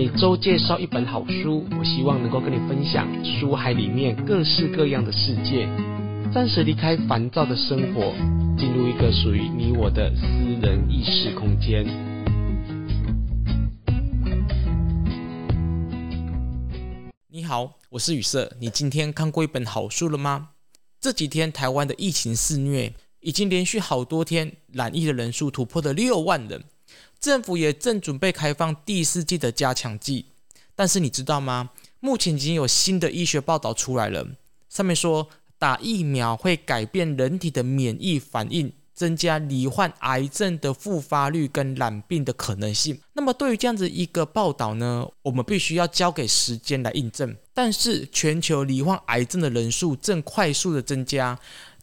每周介绍一本好书，我希望能够跟你分享书海里面各式各样的世界，暂时离开烦躁的生活，进入一个属于你我的私人意识空间。你好，我是雨色。你今天看过一本好书了吗？这几天台湾的疫情肆虐，已经连续好多天染疫的人数突破了六万人。政府也正准备开放第四季的加强剂，但是你知道吗？目前已经有新的医学报道出来了，上面说打疫苗会改变人体的免疫反应，增加罹患癌症的复发率跟染病的可能性。那么对于这样子一个报道呢，我们必须要交给时间来印证。但是全球罹患癌症的人数正快速的增加，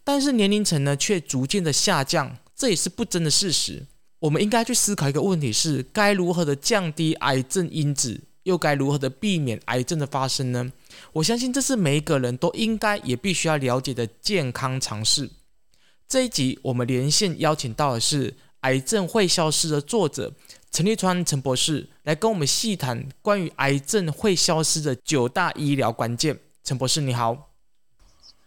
但是年龄层呢却逐渐的下降，这也是不争的事实。我们应该去思考一个问题是：该如何的降低癌症因子，又该如何的避免癌症的发生呢？我相信这是每一个人都应该也必须要了解的健康常识。这一集我们连线邀请到的是《癌症会消失》的作者陈立川陈博士，来跟我们细谈关于癌症会消失的九大医疗关键。陈博士你好，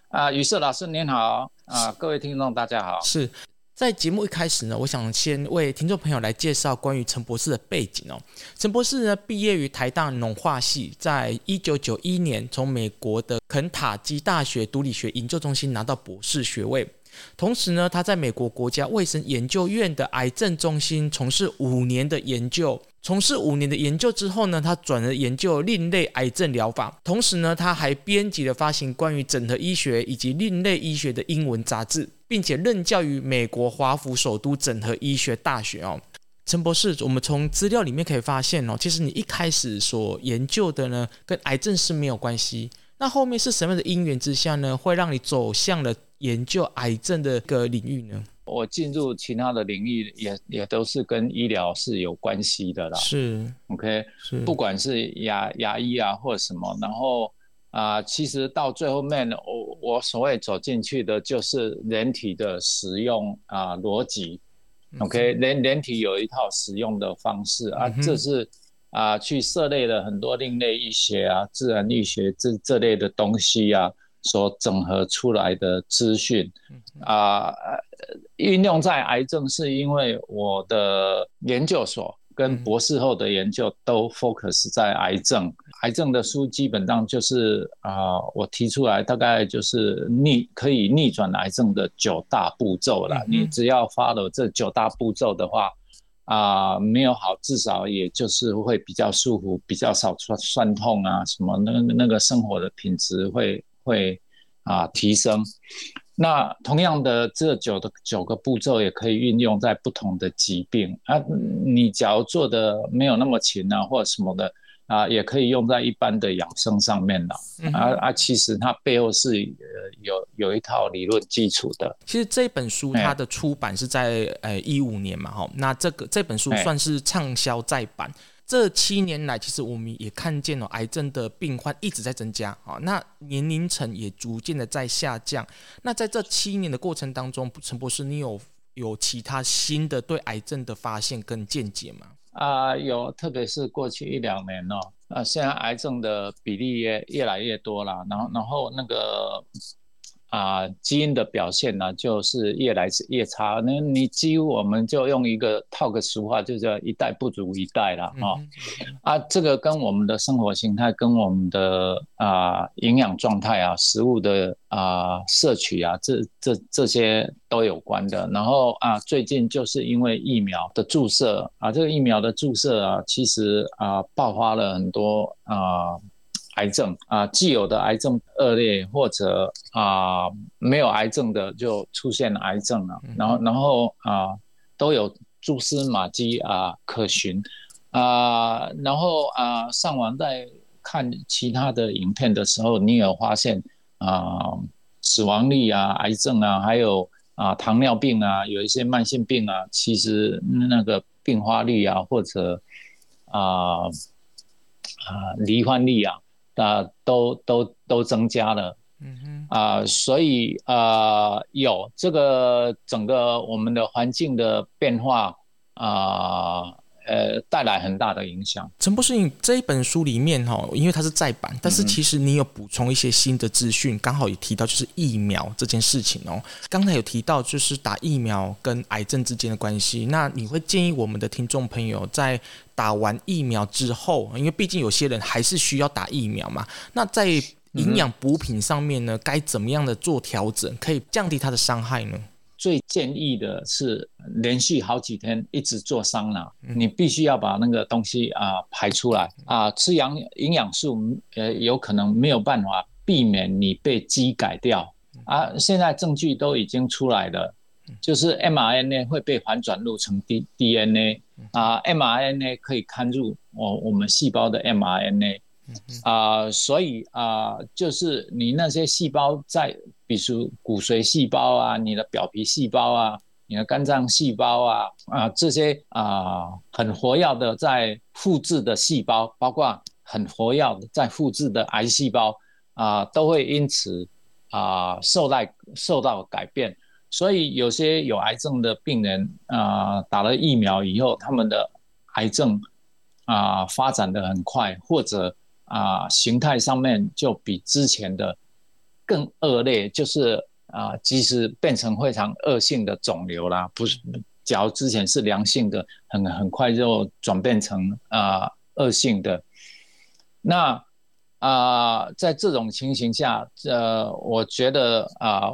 啊，宇色老师您好，啊，各位听众大家好，是。在节目一开始呢，我想先为听众朋友来介绍关于陈博士的背景哦。陈博士呢，毕业于台大农化系，在一九九一年从美国的肯塔基大学毒理学研究中心拿到博士学位。同时呢，他在美国国家卫生研究院的癌症中心从事五年的研究。从事五年的研究之后呢，他转而研究另类癌症疗法。同时呢，他还编辑了发行关于整合医学以及另类医学的英文杂志，并且任教于美国华府首都整合医学大学哦。陈博士，我们从资料里面可以发现哦，其实你一开始所研究的呢，跟癌症是没有关系。那后面是什么样的因缘之下呢，会让你走向了研究癌症的个领域呢？我进入其他的领域也也都是跟医疗是有关系的啦。是，OK，是，不管是牙牙医啊或者什么，然后啊、呃，其实到最后面，我我所谓走进去的就是人体的使用啊逻辑，OK，人人体有一套使用的方式啊，这是啊去涉猎了很多另类医学啊、自然医学这这类的东西啊。所整合出来的资讯啊，运用在癌症，是因为我的研究所跟博士后的研究都 focus 在癌症。癌症的书基本上就是啊，我提出来大概就是逆可以逆转癌症的九大步骤了。你只要 follow 这九大步骤的话啊，没有好，至少也就是会比较舒服，比较少酸酸痛啊，什么那那个生活的品质会。会啊提升，那同样的这九的九个步骤也可以运用在不同的疾病啊。你假如做的没有那么勤啊，或者什么的啊，也可以用在一般的养生上面了。啊啊，其实它背后是呃有有一套理论基础的。其实这本书它的出版是在呃一五年嘛，哈，那这个这本书算是畅销再版。这七年来，其实我们也看见了癌症的病患一直在增加啊，那年龄层也逐渐的在下降。那在这七年的过程当中，陈博士，你有有其他新的对癌症的发现跟见解吗？啊，有，特别是过去一两年哦，啊，现在癌症的比例也越来越多了，然后然后那个。啊，基因的表现呢，就是越来越差。那你几乎我们就用一个套个俗话，就叫一代不如一代了啊。啊，这个跟我们的生活形态、跟我们的啊营养状态啊、食物的啊摄取啊，这这这些都有关的。然后啊，最近就是因为疫苗的注射啊，这个疫苗的注射啊，其实啊爆发了很多啊。癌症啊，既有的癌症恶劣，或者啊没有癌症的就出现了癌症了，然后然后啊都有蛛丝马迹啊可循啊，然后啊上网在看其他的影片的时候，你有发现啊死亡率啊、癌症啊，还有啊糖尿病啊，有一些慢性病啊，其实那个病发率啊，或者啊啊罹患率啊。啊，都都都增加了，嗯哼，啊，所以啊，有这个整个我们的环境的变化啊，呃带来很大的影响。陈博士，你这一本书里面哈，因为它是再版，但是其实你有补充一些新的资讯，刚好也提到就是疫苗这件事情哦。刚才有提到就是打疫苗跟癌症之间的关系，那你会建议我们的听众朋友在打完疫苗之后，因为毕竟有些人还是需要打疫苗嘛，那在营养补品上面呢，该怎么样的做调整，可以降低它的伤害呢？最建议的是连续好几天一直做桑拿，你必须要把那个东西啊排出来啊。吃养营养素呃有可能没有办法避免你被基改掉啊。现在证据都已经出来了，就是 mRNA 会被反转录成 D DNA 啊，mRNA 可以看入我我们细胞的 mRNA。啊、所以啊、就是你那些细胞在，比如骨髓细胞啊，你的表皮细胞啊，你的肝脏细胞啊，啊、这些啊、很活跃的在复制的细胞，包括很活跃的在复制的癌细胞啊、都会因此啊、受到受到改变。所以有些有癌症的病人啊、打了疫苗以后，他们的癌症啊、发展得很快，或者啊，形态上面就比之前的更恶劣，就是啊，即使变成非常恶性的肿瘤啦，不是，假如之前是良性的，很很快就转变成啊恶性的。那啊，在这种情形下，呃，我觉得啊，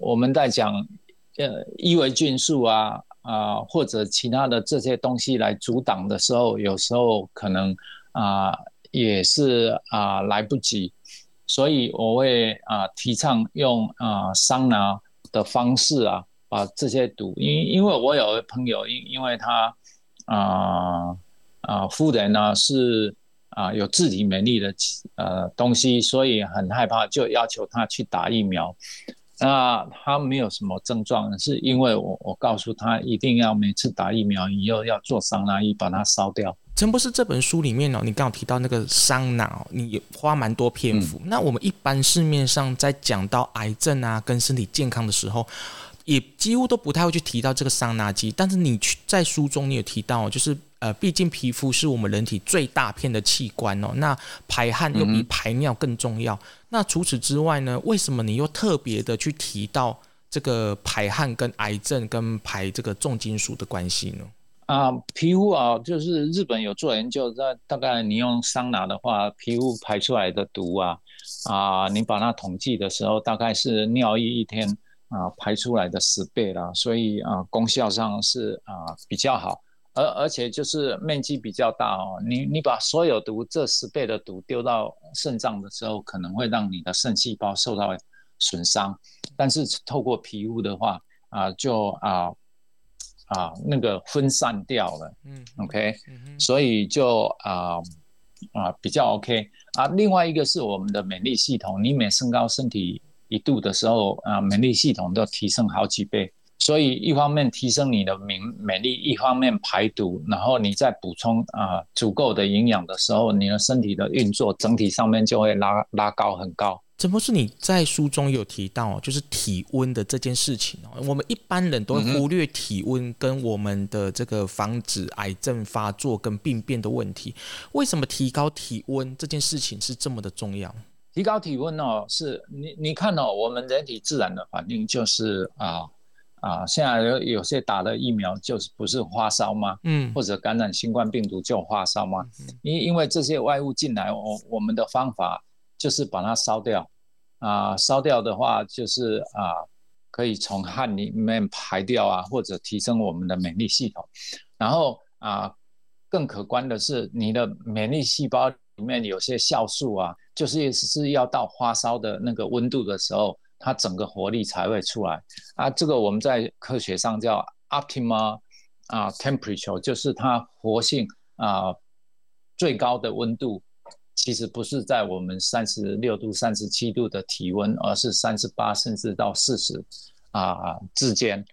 我们在讲呃伊维菌素啊啊或者其他的这些东西来阻挡的时候，有时候可能啊。也是啊、来不及，所以我会啊、提倡用啊、桑拿的方式啊，把这些毒，因因为我有朋友，因因为他啊啊、夫人呢是啊、有自体免疫的呃东西，所以很害怕，就要求他去打疫苗。那他没有什么症状，是因为我我告诉他一定要每次打疫苗以后要做桑拿浴把它烧掉。陈博士这本书里面哦，你刚好提到那个桑拿哦，你花蛮多篇幅。嗯、那我们一般市面上在讲到癌症啊跟身体健康的时候，也几乎都不太会去提到这个桑拿机。但是你去在书中你有提到，就是呃，毕竟皮肤是我们人体最大片的器官哦，那排汗又比排尿更重要。那除此之外呢，为什么你又特别的去提到这个排汗跟癌症跟排这个重金属的关系呢？啊，皮肤啊，就是日本有做研究，在大概你用桑拿的话，皮肤排出来的毒啊，啊，你把它统计的时候，大概是尿液一天啊排出来的十倍啦，所以啊，功效上是啊比较好，而而且就是面积比较大哦，你你把所有毒这十倍的毒丢到肾脏的时候，可能会让你的肾细胞受到损伤，但是透过皮肤的话啊，就啊。啊，那个分散掉了，嗯，OK，所以就啊啊比较 OK 啊。另外一个是我们的免疫系统，你每升高身体一度的时候啊，免疫系统都提升好几倍。所以一方面提升你的免免疫，一方面排毒，然后你再补充啊足够的营养的时候，你的身体的运作整体上面就会拉拉高很高。陈博士，你在书中有提到，就是体温的这件事情哦。我们一般人都会忽略体温跟我们的这个防止癌症发作跟病变的问题。为什么提高体温这件事情是这么的重要？提高体温哦，是你你看哦，我们人体自然的反应就是啊啊，现在有有些打了疫苗就是不是发烧吗？嗯，或者感染新冠病毒就发烧吗？因因为这些外物进来，我我们的方法。就是把它烧掉，啊，烧掉的话就是啊，可以从汗里面排掉啊，或者提升我们的免疫系统。然后啊，更可观的是，你的免疫细胞里面有些酵素啊，就是是要到发烧的那个温度的时候，它整个活力才会出来啊。这个我们在科学上叫 optimal 啊 temperature，就是它活性啊最高的温度。其实不是在我们三十六度、三十七度的体温，而是三十八甚至到四十啊之间。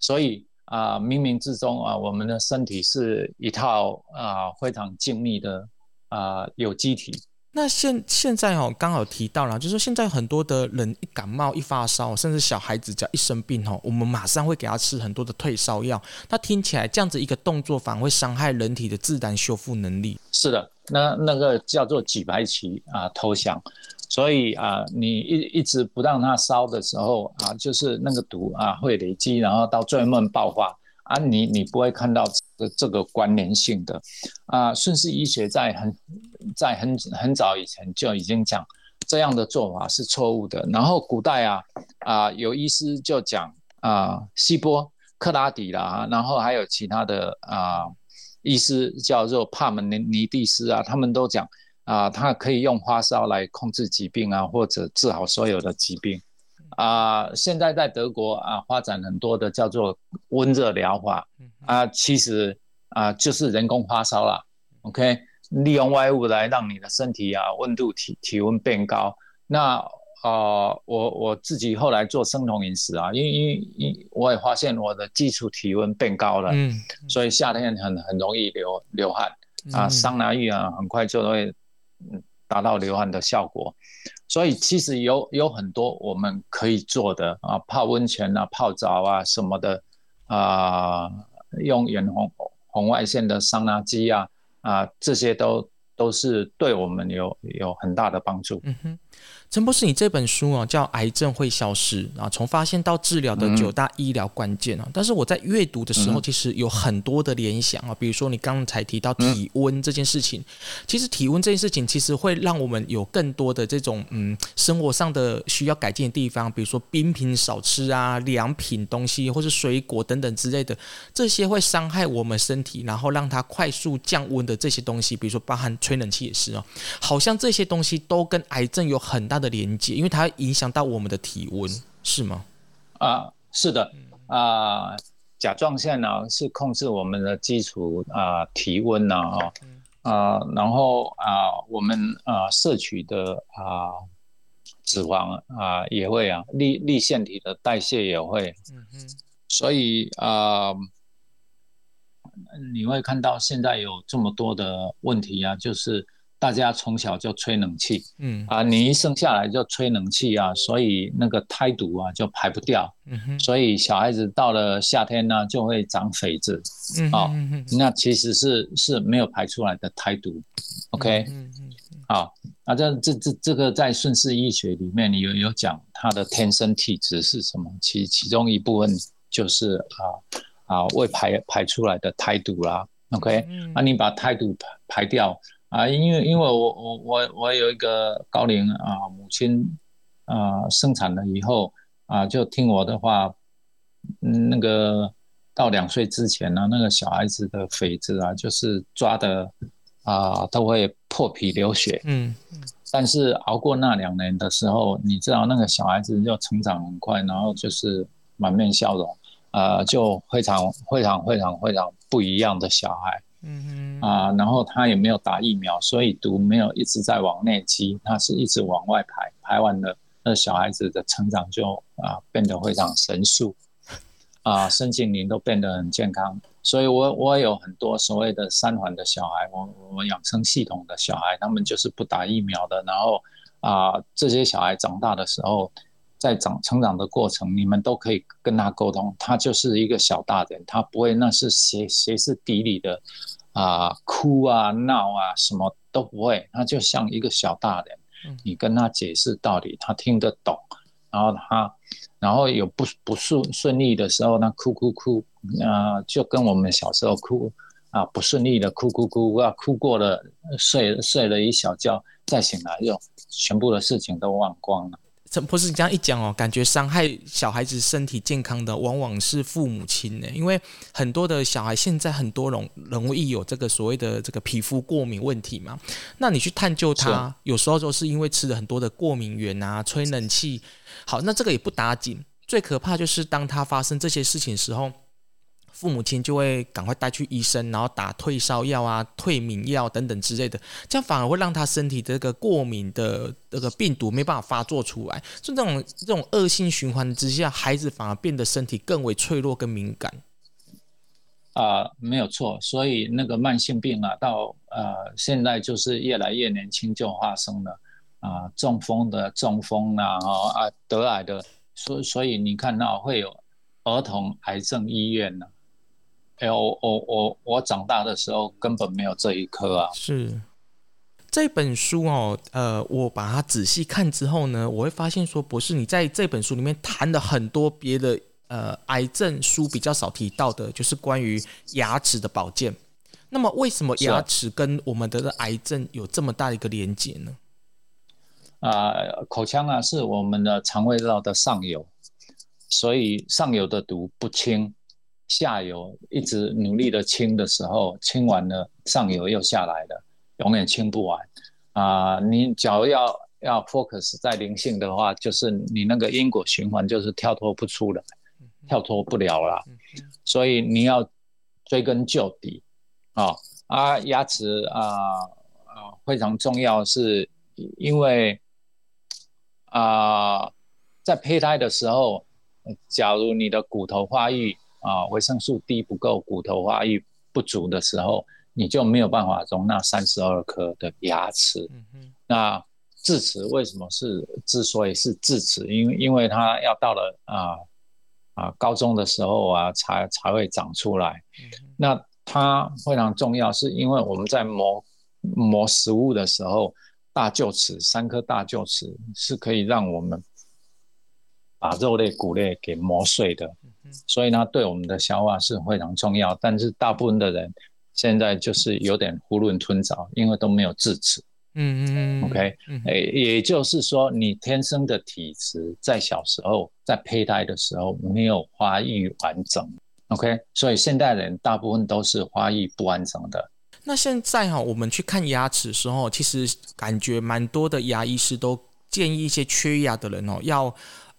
所以啊，冥冥之中啊，我们的身体是一套啊非常精密的啊有机体。那现现在哦，刚好提到了，就是现在很多的人一感冒、一发烧，甚至小孩子只要一生病哦，我们马上会给他吃很多的退烧药。那听起来这样子一个动作反而会伤害人体的自然修复能力。是的，那那个叫做举白旗啊投降。所以啊，你一一直不让它烧的时候啊，就是那个毒啊会累积，然后到最后爆发。啊你，你你不会看到这这个关联性的啊。顺势医学在很在很很早以前就已经讲这样的做法是错误的。然后古代啊啊有医师就讲啊，希波克拉底啦，然后还有其他的啊医师叫做帕门尼尼蒂斯啊，他们都讲啊，他可以用发烧来控制疾病啊，或者治好所有的疾病。啊，现在在德国啊，发展很多的叫做温热疗法啊，其实啊就是人工发烧了。OK，利用外物来让你的身体啊温度体体温变高。那啊，我我自己后来做生酮饮食啊，因为因为因我也发现我的基础体温变高了，嗯，所以夏天很很容易流流汗啊，桑拿浴啊很快就会达到流汗的效果。所以其实有有很多我们可以做的啊，泡温泉啊、泡澡啊什么的啊，用远红红外线的桑拿机啊啊，这些都都是对我们有有很大的帮助。陈博士，你这本书啊叫《癌症会消失》啊，从发现到治疗的九大医疗关键啊。但是我在阅读的时候，其实有很多的联想啊，比如说你刚才提到体温这件事情，其实体温这件事情其实会让我们有更多的这种嗯生活上的需要改进的地方，比如说冰品少吃啊，凉品东西或是水果等等之类的，这些会伤害我们身体，然后让它快速降温的这些东西，比如说包含吹冷气也是哦，好像这些东西都跟癌症有很大的连接，因为它影响到我们的体温，是吗？啊，是的，啊，甲状腺呢是控制我们的基础啊体温呢啊，啊，然后啊，我们啊摄取的啊脂肪啊也会啊，立立腺体的代谢也会，嗯哼，所以啊，你会看到现在有这么多的问题啊，就是。大家从小就吹冷气，嗯。啊，你一生下来就吹冷气啊，所以那个胎毒啊就排不掉，嗯哼，所以小孩子到了夏天呢就会长痱子，嗯啊，那其实是是没有排出来的胎毒，OK，嗯嗯，好，那这这这这个在顺势医学里面有有讲他的天生体质是什么，其其中一部分就是啊啊未排排出来的胎毒啦，OK，那你把胎毒排排掉。啊，因为因为我我我我有一个高龄啊母亲啊生产了以后啊就听我的话，嗯，那个到两岁之前呢，那个小孩子的痱子啊就是抓的啊都会破皮流血，嗯，但是熬过那两年的时候，你知道那个小孩子就成长很快，然后就是满面笑容，啊就非常非常非常非常不一样的小孩。嗯啊，然后他也没有打疫苗，所以毒没有一直在往内积，他是一直往外排，排完了，那小孩子的成长就啊变得非常神速，啊，身心灵都变得很健康。所以我我有很多所谓的三环的小孩，我我养生系统的小孩，他们就是不打疫苗的，然后啊这些小孩长大的时候。在长成长的过程，你们都可以跟他沟通，他就是一个小大人，他不会那是歇歇斯底里的啊哭啊闹啊什么都不会，他就像一个小大人，你跟他解释道理，他听得懂，然后他然后有不不顺顺利的时候，他哭哭哭啊，就跟我们小时候哭啊不顺利的哭哭哭啊哭过了睡睡了一小觉，再醒来就全部的事情都忘光了。陈博士，你这样一讲哦，感觉伤害小孩子身体健康的往往是父母亲呢，因为很多的小孩现在很多容容易有这个所谓的这个皮肤过敏问题嘛。那你去探究他，有时候就是因为吃了很多的过敏原啊，吹冷气。好，那这个也不打紧，最可怕就是当他发生这些事情的时候。父母亲就会赶快带去医生，然后打退烧药啊、退敏药等等之类的，这样反而会让他身体这个过敏的这个病毒没办法发作出来。就这种这种恶性循环之下，孩子反而变得身体更为脆弱跟敏感。啊、没有错。所以那个慢性病啊，到呃，现在就是越来越年轻就发生了啊、中风的中风啊，啊，得癌的，所所以你看到会有儿童癌症医院呢。哎，我我我我长大的时候根本没有这一科啊。是这本书哦，呃，我把它仔细看之后呢，我会发现说，博士你在这本书里面谈了很多别的呃癌症书比较少提到的，就是关于牙齿的保健。那么，为什么牙齿跟我们的癌症有这么大的一个连接呢？啊、呃，口腔啊是我们的肠胃道的上游，所以上游的毒不清。下游一直努力的清的时候，清完了，上游又下来了，永远清不完啊、呃！你假如要要 focus 在灵性的话，就是你那个因果循环就是跳脱不出来，跳脱不了了。所以你要追根究底啊啊！牙齿啊啊非常重要，是因为啊在胚胎的时候，假如你的骨头发育。啊，维生素 D 不够，骨头发育不足的时候，你就没有办法容纳三十二颗的牙齿。嗯。那智齿为什么是之所以是智齿？因为因为它要到了啊啊高中的时候啊，才才会长出来。嗯。那它非常重要，是因为我们在磨磨食物的时候，大臼齿三颗大臼齿是可以让我们把肉类骨类给磨碎的。所以呢，对我们的消化是非常重要。但是大部分的人现在就是有点囫囵吞枣，因为都没有智齿。嗯嗯嗯。OK，哎，也就是说，你天生的体质在小时候在胚胎的时候没有发育完整。OK，所以现代人大部分都是发育不完整的。那现在哈，我们去看牙齿的时候，其实感觉蛮多的牙医师都建议一些缺牙的人哦要。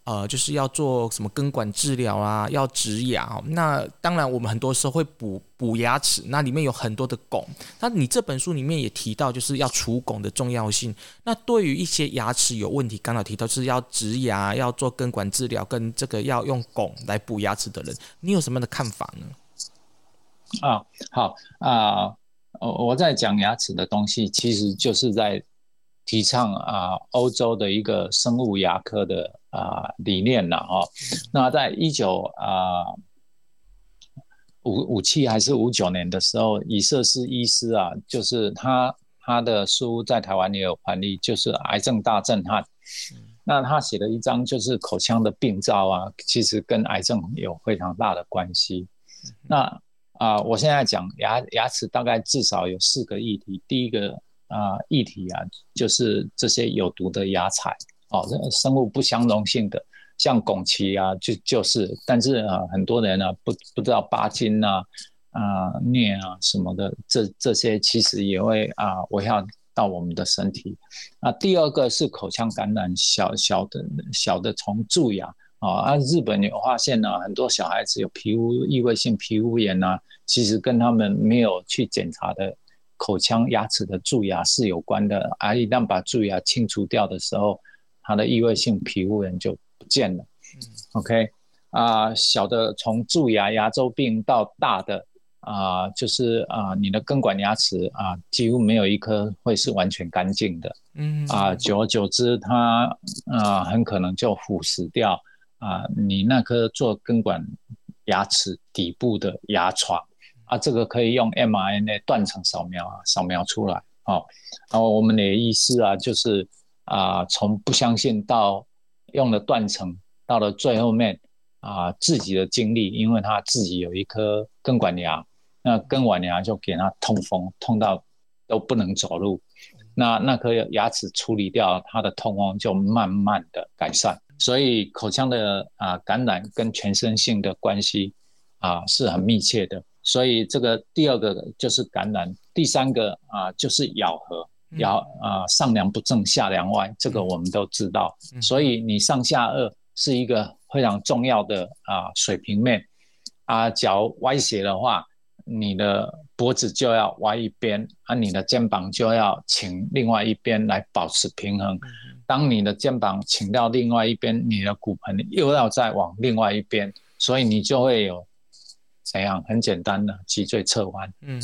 呃，就是要做什么根管治疗啊，要植牙哦。那当然，我们很多时候会补补牙齿，那里面有很多的汞。那你这本书里面也提到，就是要除汞的重要性。那对于一些牙齿有问题，刚好提到是要植牙，要做根管治疗，跟这个要用汞来补牙齿的人，你有什么样的看法呢？啊，好啊，我我在讲牙齿的东西，其实就是在。提倡啊，欧洲的一个生物牙科的啊理念了哦。那在一九啊五五七还是五九年的时候，以色士医师啊，就是他他的书在台湾也有翻译，就是《癌症大震撼》。那他写了一章，就是口腔的病灶啊，其实跟癌症有非常大的关系。那啊，我现在讲牙牙齿，大概至少有四个议题。第一个。啊，议题啊，就是这些有毒的牙材哦，生物不相容性的，像汞齐啊，就就是，但是啊，很多人呢、不不知道巴金啊、啊镍啊什么的，这这些其实也会啊危害到我们的身体。啊，第二个是口腔感染，小小的小的虫蛀牙啊，啊，日本有发现呢、很多小孩子有皮肤异位性皮肤炎啊，其实跟他们没有去检查的。口腔牙齿的蛀牙是有关的，而一旦把蛀牙清除掉的时候，它的异位性皮肤炎就不见了。嗯、OK，啊、呃，小的从蛀牙、牙周病到大的啊、呃，就是啊、呃，你的根管牙齿啊、呃，几乎没有一颗会是完全干净的。嗯啊、呃，久而久之，它啊、呃，很可能就腐蚀掉啊、呃，你那颗做根管牙齿底部的牙床。啊，这个可以用 mRNA 断层扫描啊，扫描出来。好，然后我们的医师啊，就是啊，从不相信到用了断层，到了最后面啊，自己的经历，因为他自己有一颗根管牙，那根管牙就给他痛风，痛到都不能走路。那那颗牙齿处理掉，他的痛风就慢慢的改善。所以口腔的啊感染跟全身性的关系啊是很密切的。所以这个第二个就是感染，第三个啊就是咬合，咬啊上梁不正下梁歪，这个我们都知道。所以你上下颚是一个非常重要的啊水平面啊，脚歪斜的话，你的脖子就要歪一边，啊你的肩膀就要倾另外一边来保持平衡。当你的肩膀倾到另外一边，你的骨盆又要再往另外一边，所以你就会有。怎样？很简单的脊椎侧弯。嗯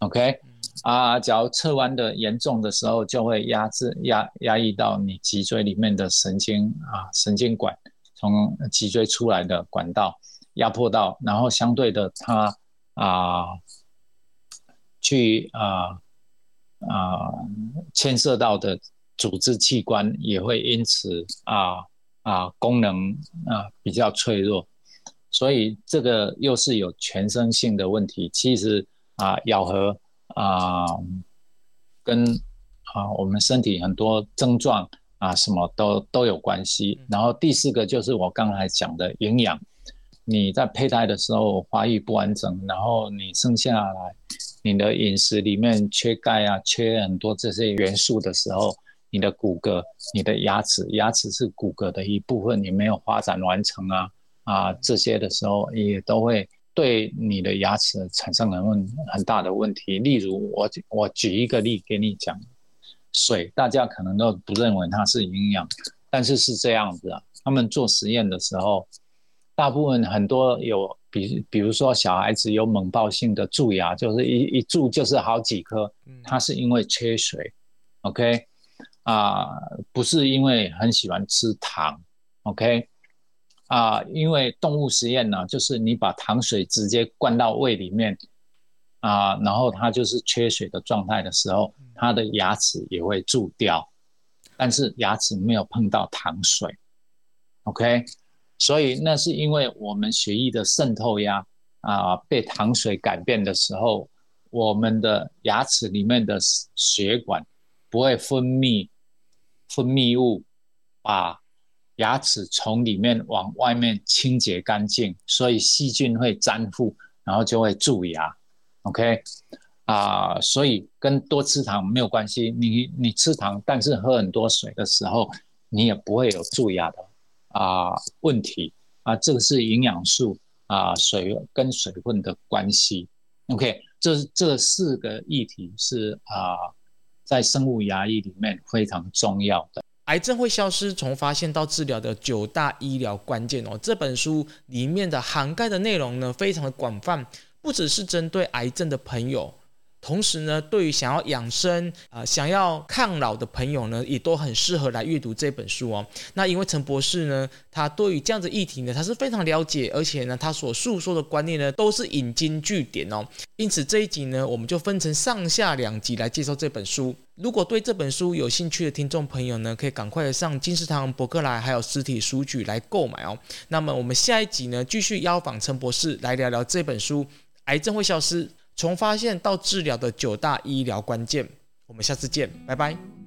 OK，啊，假如侧弯的严重的时候，就会压制压压抑到你脊椎里面的神经啊，神经管从脊椎出来的管道压迫到，然后相对的它啊，去啊啊牵涉到的组织器官也会因此啊啊功能啊比较脆弱，所以这个又是有全身性的问题，其实。啊，咬合啊，跟啊我们身体很多症状啊，什么都都有关系。然后第四个就是我刚才讲的营养，你在胚胎的时候发育不完整，然后你生下来，你的饮食里面缺钙啊，缺很多这些元素的时候，你的骨骼、你的牙齿，牙齿是骨骼的一部分，你没有发展完成啊啊这些的时候，也都会。对你的牙齿产生了问很大的问题，例如我我举一个例给你讲，水大家可能都不认为它是营养，但是是这样子啊。他们做实验的时候，大部分很多有比比如说小孩子有猛暴性的蛀牙，就是一一蛀就是好几颗，它是因为缺水，OK 啊，不是因为很喜欢吃糖，OK。啊，因为动物实验呢，就是你把糖水直接灌到胃里面，啊，然后它就是缺水的状态的时候，它的牙齿也会蛀掉，但是牙齿没有碰到糖水，OK，所以那是因为我们血液的渗透压啊被糖水改变的时候，我们的牙齿里面的血管不会分泌分泌物把。牙齿从里面往外面清洁干净，所以细菌会粘附，然后就会蛀牙。OK，啊、所以跟多吃糖没有关系。你你吃糖，但是喝很多水的时候，你也不会有蛀牙的啊、问题啊。这个是营养素啊、水跟水分的关系。OK，这这四个议题是啊、在生物牙医里面非常重要的。癌症会消失，从发现到治疗的九大医疗关键哦，这本书里面的涵盖的内容呢，非常的广泛，不只是针对癌症的朋友。同时呢，对于想要养生啊、想要抗老的朋友呢，也都很适合来阅读这本书哦。那因为陈博士呢，他对于这样子议题呢，他是非常了解，而且呢，他所诉说的观念呢，都是引经据典哦。因此这一集呢，我们就分成上下两集来介绍这本书。如果对这本书有兴趣的听众朋友呢，可以赶快的上金石堂博客来，还有实体书局来购买哦。那么我们下一集呢，继续邀访陈博士来聊聊这本书《癌症会消失》。从发现到治疗的九大医疗关键，我们下次见，拜拜。